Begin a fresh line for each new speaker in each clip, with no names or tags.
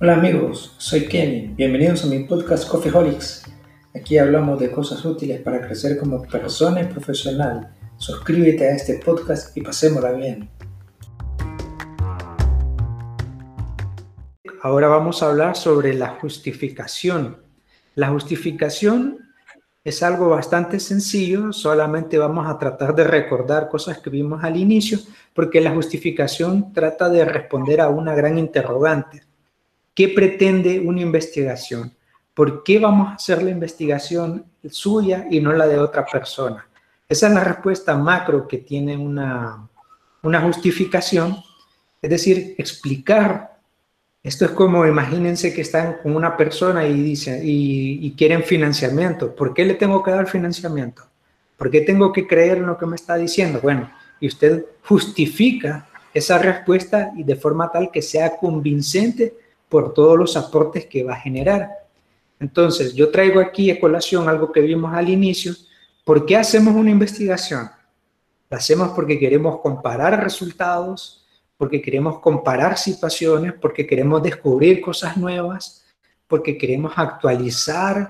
Hola amigos, soy Kenny. Bienvenidos a mi podcast Coffeeholics. Aquí hablamos de cosas útiles para crecer como persona y profesional. Suscríbete a este podcast y pasémosla bien. Ahora vamos a hablar sobre la justificación. La justificación es algo bastante sencillo, solamente vamos a tratar de recordar cosas que vimos al inicio, porque la justificación trata de responder a una gran interrogante. ¿Qué pretende una investigación? ¿Por qué vamos a hacer la investigación suya y no la de otra persona? Esa es la respuesta macro que tiene una, una justificación, es decir, explicar. Esto es como, imagínense que están con una persona y, dicen, y, y quieren financiamiento. ¿Por qué le tengo que dar financiamiento? ¿Por qué tengo que creer en lo que me está diciendo? Bueno, y usted justifica esa respuesta y de forma tal que sea convincente por todos los aportes que va a generar. Entonces, yo traigo aquí a colación algo que vimos al inicio. ¿Por qué hacemos una investigación? La hacemos porque queremos comparar resultados, porque queremos comparar situaciones, porque queremos descubrir cosas nuevas, porque queremos actualizar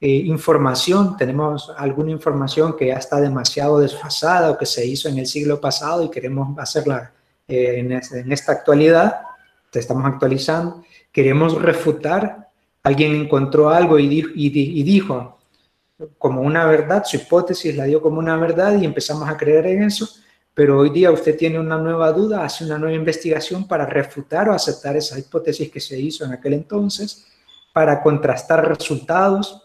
eh, información. Tenemos alguna información que ya está demasiado desfasada o que se hizo en el siglo pasado y queremos hacerla eh, en, en esta actualidad. Estamos actualizando queremos refutar, alguien encontró algo y dijo, y, dijo como una verdad, su hipótesis la dio como una verdad y empezamos a creer en eso, pero hoy día usted tiene una nueva duda, hace una nueva investigación para refutar o aceptar esa hipótesis que se hizo en aquel entonces, para contrastar resultados.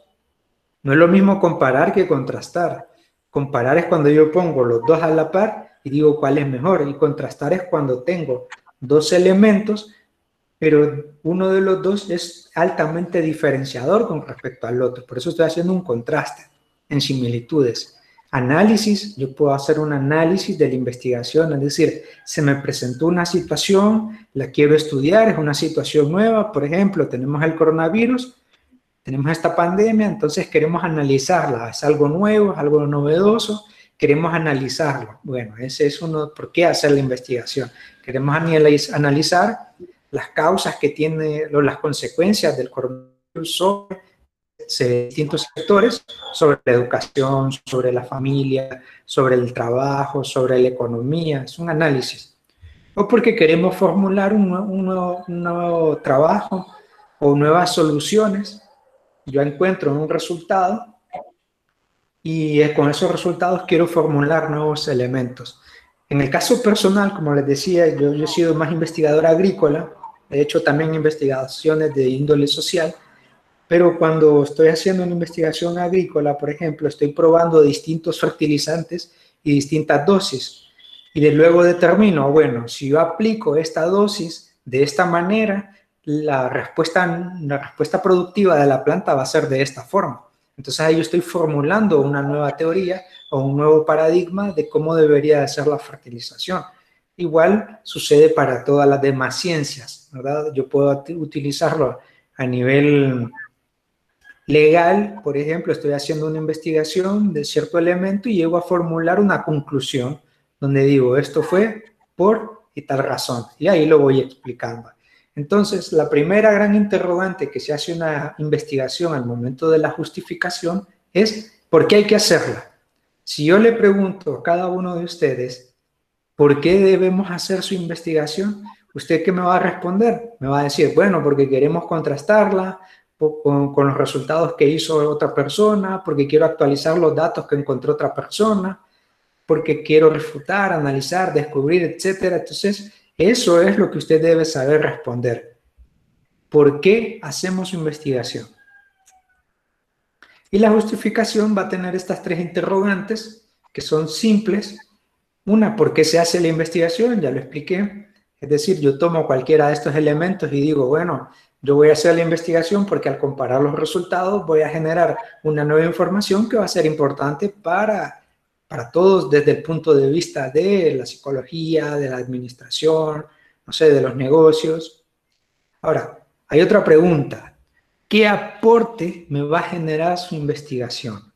No es lo mismo comparar que contrastar. Comparar es cuando yo pongo los dos a la par y digo cuál es mejor, y contrastar es cuando tengo dos elementos pero uno de los dos es altamente diferenciador con respecto al otro. Por eso estoy haciendo un contraste en similitudes. Análisis, yo puedo hacer un análisis de la investigación, es decir, se me presentó una situación, la quiero estudiar, es una situación nueva, por ejemplo, tenemos el coronavirus, tenemos esta pandemia, entonces queremos analizarla, es algo nuevo, es algo novedoso, queremos analizarlo. Bueno, ese es uno, ¿por qué hacer la investigación? Queremos analizar las causas que tiene, las consecuencias del coronavirus sobre distintos sectores, sobre la educación, sobre la familia, sobre el trabajo, sobre la economía, es un análisis. O porque queremos formular un, nuevo, un nuevo trabajo o nuevas soluciones, yo encuentro un resultado y con esos resultados quiero formular nuevos elementos. En el caso personal, como les decía, yo, yo he sido más investigador agrícola, he hecho también investigaciones de índole social, pero cuando estoy haciendo una investigación agrícola, por ejemplo, estoy probando distintos fertilizantes y distintas dosis. Y de luego determino, bueno, si yo aplico esta dosis de esta manera, la respuesta, la respuesta productiva de la planta va a ser de esta forma. Entonces ahí yo estoy formulando una nueva teoría o un nuevo paradigma de cómo debería de ser la fertilización. Igual sucede para todas las demás ciencias, ¿verdad? Yo puedo utilizarlo a nivel legal, por ejemplo, estoy haciendo una investigación de cierto elemento y llego a formular una conclusión donde digo, esto fue por y tal razón, y ahí lo voy explicando. Entonces, la primera gran interrogante que se hace una investigación al momento de la justificación es, ¿por qué hay que hacerla? Si yo le pregunto a cada uno de ustedes, ¿Por qué debemos hacer su investigación? ¿Usted qué me va a responder? Me va a decir, bueno, porque queremos contrastarla con, los resultados que hizo otra persona, porque quiero actualizar los datos que encontró otra persona, porque quiero refutar, analizar, descubrir, etcétera. Entonces, eso es lo que usted debe saber responder. ¿Por qué hacemos investigación? Y la justificación va a tener estas tres interrogantes que son simples una, ¿por qué se hace la investigación? Ya lo expliqué. Es decir, yo tomo cualquiera de estos elementos y digo, bueno, yo voy a hacer la investigación porque al comparar los resultados voy a generar una nueva información que va a ser importante para, para todos desde el punto de vista de la psicología, de la administración, no sé, de los negocios. Ahora, hay otra pregunta. ¿Qué aporte me va a generar su investigación?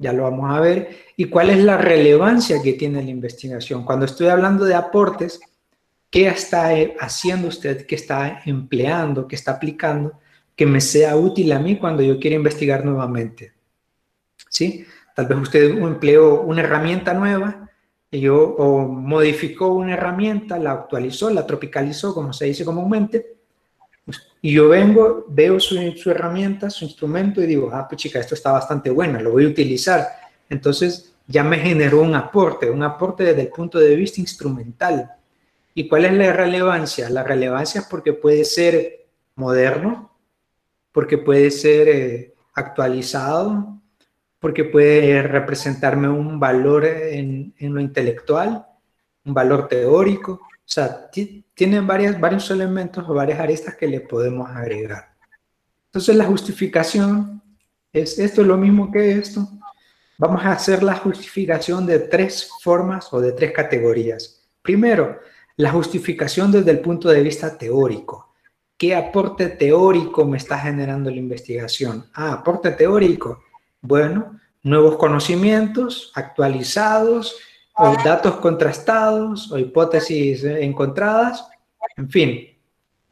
ya lo vamos a ver, y cuál es la relevancia que tiene la investigación. Cuando estoy hablando de aportes, qué está haciendo usted, qué está empleando, qué está aplicando, que me sea útil a mí cuando yo quiera investigar nuevamente. ¿Sí? Tal vez usted empleó una herramienta nueva y yo, o modificó una herramienta, la actualizó, la tropicalizó, como se dice comúnmente, y yo vengo, veo su, su herramienta, su instrumento y digo, ah, pues chica, esto está bastante bueno, lo voy a utilizar. Entonces ya me generó un aporte, un aporte desde el punto de vista instrumental. ¿Y cuál es la relevancia? La relevancia es porque puede ser moderno, porque puede ser eh, actualizado, porque puede representarme un valor en, en, lo intelectual, un valor teórico. O sea, tiene varias, varios elementos o varias aristas que le podemos agregar. Entonces la justificación es esto, es lo mismo que esto. Vamos a hacer la justificación de tres formas o de tres categorías. Primero, la justificación desde el punto de vista teórico. ¿Qué aporte teórico me está generando la investigación? Ah, aporte teórico. Bueno, nuevos conocimientos actualizados, datos contrastados, o hipótesis encontradas, en fin.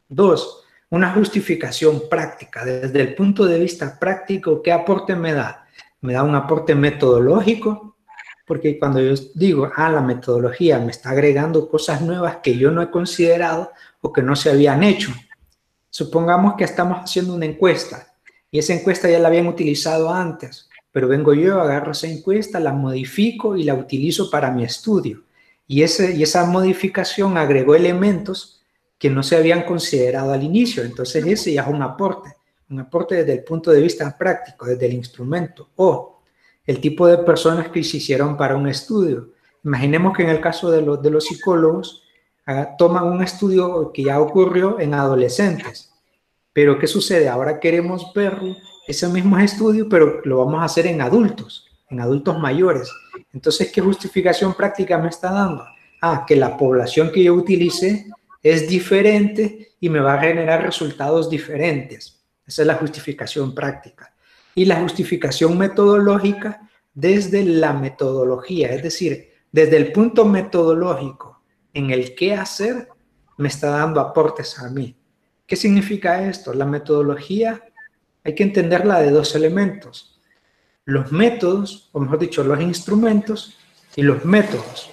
Dos, una justificación práctica. Desde el punto de vista práctico, ¿qué aporte me da? Me da un aporte metodológico, porque cuando yo digo, ah, la metodología me está agregando cosas nuevas que yo no he considerado o que no se habían hecho. Supongamos que estamos haciendo una encuesta y esa encuesta ya la habían utilizado antes, pero vengo yo, agarro esa encuesta, la modifico y la utilizo para mi estudio. Y, ese, y esa modificación agregó elementos que no se habían considerado al inicio. Entonces ese ya es un aporte, un aporte desde el punto de vista práctico, desde el instrumento. O el tipo de personas que se hicieron para un estudio. Imaginemos que en el caso de, los, de los psicólogos, ah, toman un estudio que ya ocurrió en adolescentes. Pero ¿qué sucede? Ahora queremos ver ese mismo estudio, pero lo vamos a hacer en adultos, en adultos mayores. Entonces, ¿qué justificación práctica me está dando? Ah, que la población que yo utilice es diferente y me va a generar resultados diferentes. Esa es la justificación práctica y la justificación metodológica desde la metodología, es decir, desde el punto metodológico en el qué hacer, me está dando aportes a mí. ¿Qué significa esto? La metodología hay que entenderla de dos elementos. Los métodos, o mejor dicho, los instrumentos y los métodos.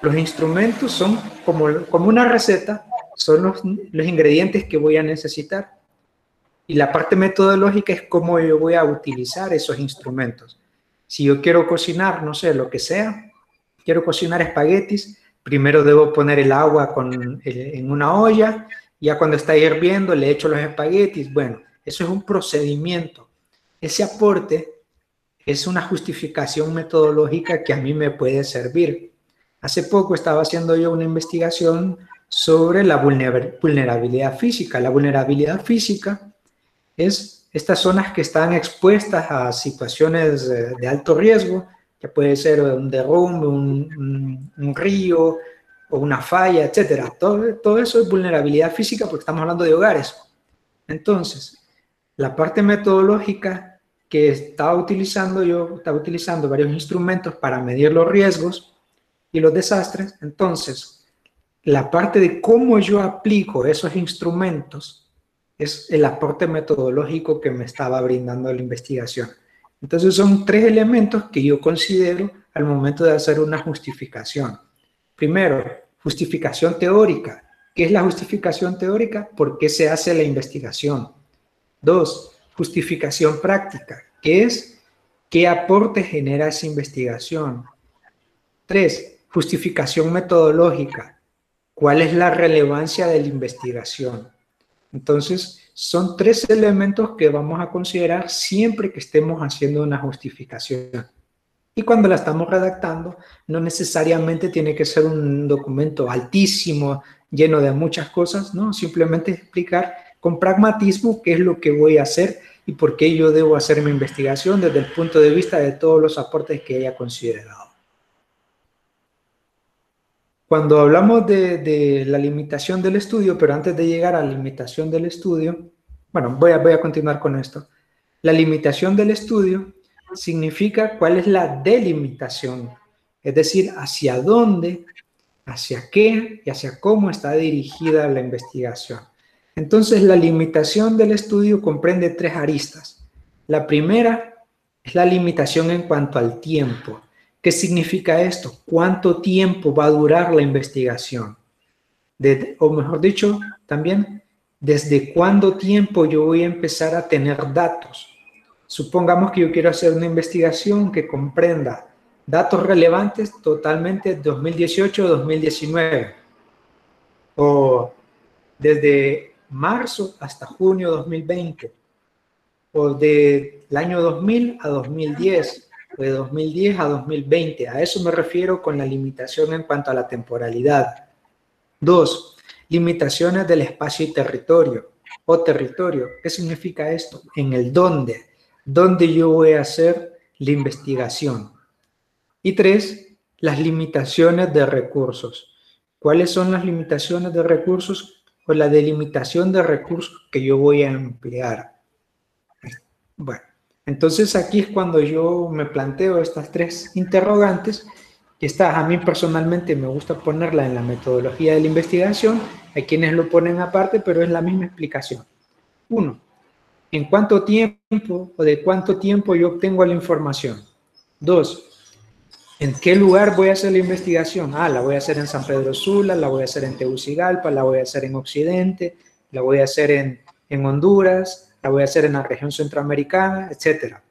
Los instrumentos son como, como una receta, son los, los ingredientes que voy a necesitar. Y la parte metodológica es cómo yo voy a utilizar esos instrumentos. Si yo quiero cocinar, no sé, lo que sea, quiero cocinar espaguetis, primero debo poner el agua con, en una olla, ya cuando está hirviendo le echo los espaguetis. Bueno, eso es un procedimiento. Ese aporte es una justificación metodológica que a mí me puede servir. Hace poco estaba haciendo yo una investigación sobre la vulnerabilidad física. La vulnerabilidad física es estas zonas que están expuestas a situaciones de, alto riesgo, que puede ser un derrumbe, un, río o una falla, etcétera. Todo, todo eso es vulnerabilidad física porque estamos hablando de hogares. Entonces, la parte metodológica que estaba utilizando yo, estaba utilizando varios instrumentos para medir los riesgos y los desastres. Entonces, la parte de cómo yo aplico esos instrumentos es el aporte metodológico que me estaba brindando la investigación. Entonces son tres elementos que yo considero al momento de hacer una justificación. Primero, justificación teórica. ¿Qué es la justificación teórica? ¿Por qué se hace la investigación? Dos, justificación práctica. ¿Qué es? ¿Qué aporte genera esa investigación? Tres, justificación metodológica. ¿Cuál es la relevancia de la investigación? Entonces, son tres elementos que vamos a considerar siempre que estemos haciendo una justificación. Y cuando la estamos redactando, no necesariamente tiene que ser un documento altísimo, lleno de muchas cosas, ¿no? Simplemente explicar con pragmatismo qué es lo que voy a hacer y por qué yo debo hacer mi investigación desde el punto de vista de todos los aportes que haya considerado. Cuando hablamos de, la limitación del estudio, pero antes de llegar a la limitación del estudio, bueno, voy a, voy a continuar con esto. La limitación del estudio significa cuál es la delimitación, es decir, hacia dónde, hacia qué y hacia cómo está dirigida la investigación. Entonces, la limitación del estudio comprende tres aristas. La primera es la limitación en cuanto al tiempo. ¿Qué significa esto? ¿Cuánto tiempo va a durar la investigación? o mejor dicho, también, ¿desde cuándo tiempo yo voy a empezar a tener datos? Supongamos que yo quiero hacer una investigación que comprenda datos relevantes totalmente 2018-2019 o desde marzo hasta junio 2020 o del año 2000 a 2010 o de 2010 a 2020. A eso me refiero con la limitación en cuanto a la temporalidad. Dos, limitaciones del espacio y territorio o territorio. ¿Qué significa esto? En el dónde. ¿Dónde yo voy a hacer la investigación? Y tres, las limitaciones de recursos. ¿Cuáles son las limitaciones de recursos o la delimitación de recursos que yo voy a emplear? Bueno, entonces aquí es cuando yo me planteo estas tres interrogantes que a mí personalmente me gusta ponerla en la metodología de la investigación, hay quienes lo ponen aparte, pero es la misma explicación. Uno, ¿en cuánto tiempo o de cuánto tiempo yo obtengo la información? Dos, ¿en qué lugar voy a hacer la investigación? Ah, la voy a hacer en San Pedro Sula, la voy a hacer en Tegucigalpa, la voy a hacer en Occidente, la voy a hacer en, en Honduras, la voy a hacer en la región centroamericana, etcétera.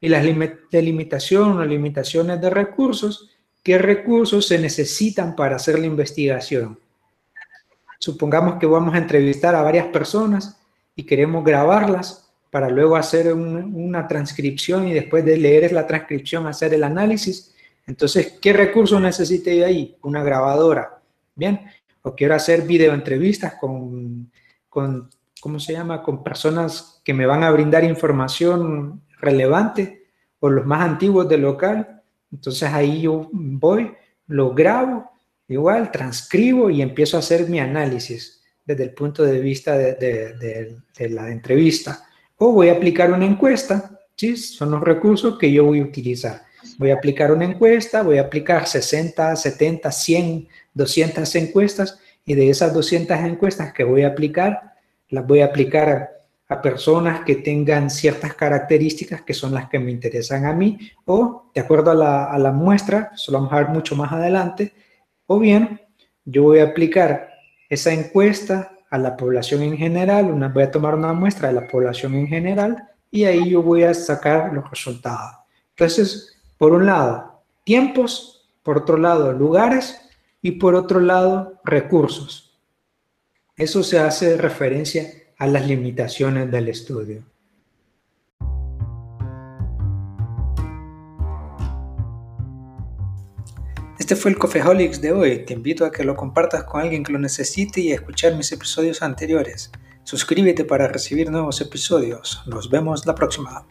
Y las delimitaciones o limitaciones de recursos ¿Qué recursos se necesitan para hacer la investigación? Supongamos que vamos a entrevistar a varias personas y queremos grabarlas para luego hacer una transcripción y después de leer la transcripción hacer el análisis. Entonces, ¿qué recursos necesito ahí? Una grabadora. Bien, o quiero hacer videoentrevistas con, con, ¿cómo se llama? Con personas que me van a brindar información relevante o los más antiguos del local. Entonces ahí yo voy, lo grabo, igual transcribo y empiezo a hacer mi análisis desde el punto de vista de, la entrevista. O voy a aplicar una encuesta, ¿sí? son los recursos que yo voy a utilizar. Voy a aplicar una encuesta, voy a aplicar 60, 70, 100, 200 encuestas y de esas 200 encuestas que voy a aplicar, las voy a aplicar a personas que tengan ciertas características que son las que me interesan a mí o de acuerdo a la, a la muestra, eso lo vamos a ver mucho más adelante, o bien yo voy a aplicar esa encuesta a la población en general, una, voy a tomar una muestra de la población en general y ahí yo voy a sacar los resultados. Entonces, por un lado, tiempos, por otro lado, lugares y por otro lado, recursos. Eso se hace referencia a las limitaciones del estudio. Este fue el Cofeholics de hoy. Te invito a que lo compartas con alguien que lo necesite y a escuchar mis episodios anteriores. Suscríbete para recibir nuevos episodios. Nos vemos la próxima.